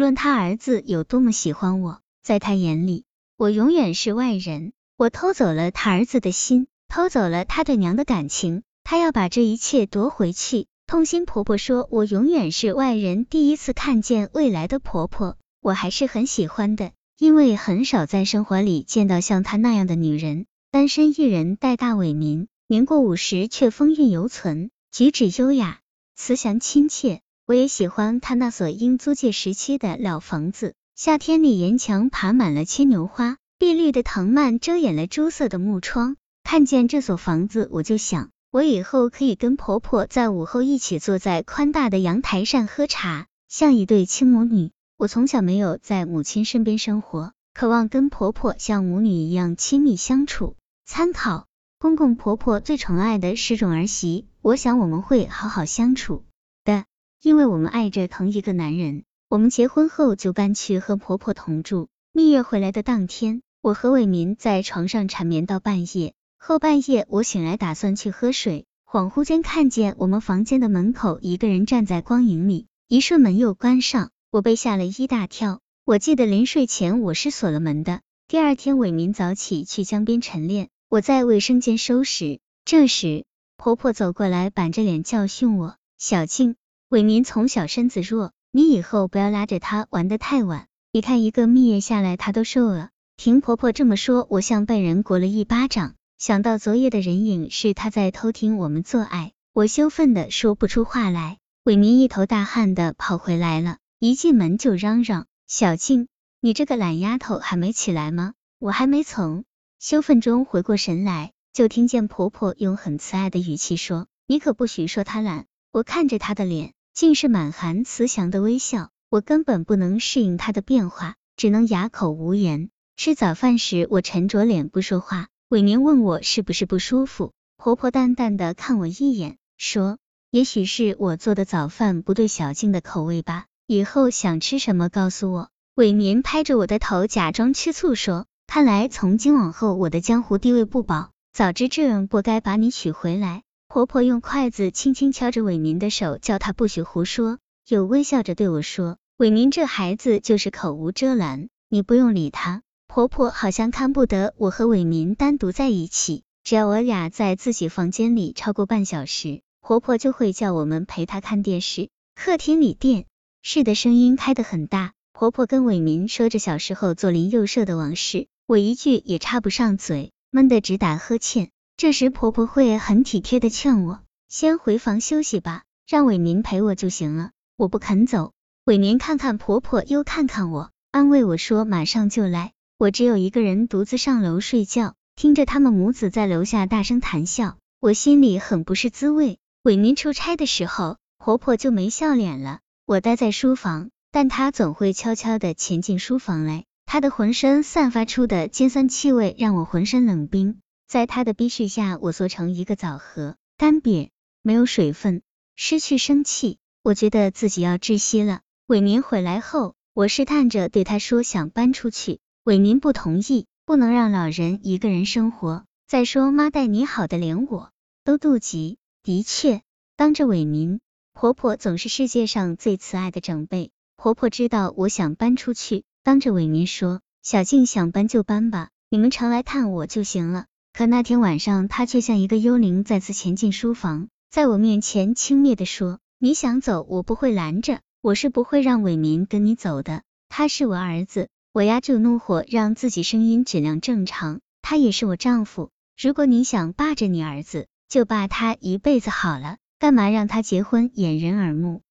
无论他儿子有多么喜欢我，在他眼里，我永远是外人。我偷走了他儿子的心，偷走了他对娘的感情，他要把这一切夺回去。痛心婆婆说：“我永远是外人。”第一次看见未来的婆婆，我还是很喜欢的，因为很少在生活里见到像她那样的女人。单身一人带大伟民，年过五十却风韵犹存，举止优雅，慈祥亲切。我也喜欢他那所英租界时期的老房子，夏天里沿墙爬满了牵牛花，碧绿的藤蔓遮掩了朱色的木窗。看见这所房子，我就想，我以后可以跟婆婆在午后一起坐在宽大的阳台上喝茶，像一对亲母女。我从小没有在母亲身边生活，渴望跟婆婆像母女一样亲密相处。参考公公婆婆最宠爱的十种儿媳，我想我们会好好相处。因为我们爱着同一个男人，我们结婚后就搬去和婆婆同住。蜜月回来的当天，我和伟民在床上缠绵到半夜。后半夜我醒来，打算去喝水，恍惚间看见我们房间的门口一个人站在光影里，一瞬门又关上，我被吓了一大跳。我记得临睡前我是锁了门的。第二天，伟民早起去江边晨练，我在卫生间收拾。这时，婆婆走过来，板着脸教训我：“小静。”伟民从小身子弱，你以后不要拉着他玩的太晚。你看一个蜜月下来，他都瘦了。听婆婆这么说，我像被人掴了一巴掌。想到昨夜的人影是他在偷听我们做爱，我羞愤的说不出话来。伟民一头大汗的跑回来了，一进门就嚷嚷：“小静，你这个懒丫头还没起来吗？”我还没从羞愤中回过神来，就听见婆婆用很慈爱的语气说：“你可不许说她懒。”我看着她的脸。竟是满含慈祥的微笑，我根本不能适应他的变化，只能哑口无言。吃早饭时，我沉着脸不说话。伟明问我是不是不舒服，婆婆淡淡的看我一眼，说：“也许是我做的早饭不对小静的口味吧，以后想吃什么告诉我。”伟民拍着我的头，假装吃醋说：“看来从今往后我的江湖地位不保，早知这样，不该把你娶回来。”婆婆用筷子轻轻敲着伟民的手，叫他不许胡说，又微笑着对我说：“伟民这孩子就是口无遮拦，你不用理他。”婆婆好像看不得我和伟民单独在一起，只要我俩在自己房间里超过半小时，婆婆就会叫我们陪她看电视。客厅里电视的声音开得很大，婆婆跟伟民说着小时候左邻右舍的往事，我一句也插不上嘴，闷得直打呵欠。这时婆婆会很体贴的劝我，先回房休息吧，让伟民陪我就行了。我不肯走，伟民看看婆婆，又看看我，安慰我说马上就来。我只有一个人独自上楼睡觉，听着他们母子在楼下大声谈笑，我心里很不是滋味。伟民出差的时候，婆婆就没笑脸了。我待在书房，但她总会悄悄的潜进书房来，她的浑身散发出的尖酸气味让我浑身冷冰。在他的逼视下，我缩成一个枣核，干瘪，没有水分，失去生气。我觉得自己要窒息了。伟民回来后，我试探着对他说想搬出去，伟民不同意，不能让老人一个人生活。再说妈待你好的，连我都妒忌。的确，当着伟民，婆婆总是世界上最慈爱的长辈。婆婆知道我想搬出去，当着伟民说：“小静想搬就搬吧，你们常来看我就行了。”可那天晚上，他却像一个幽灵再次潜进书房，在我面前轻蔑的说：“你想走，我不会拦着，我是不会让伟民跟你走的。他是我儿子。”我压住怒火，让自己声音质量正常。他也是我丈夫。如果你想霸着你儿子，就霸他一辈子好了，干嘛让他结婚掩人耳目？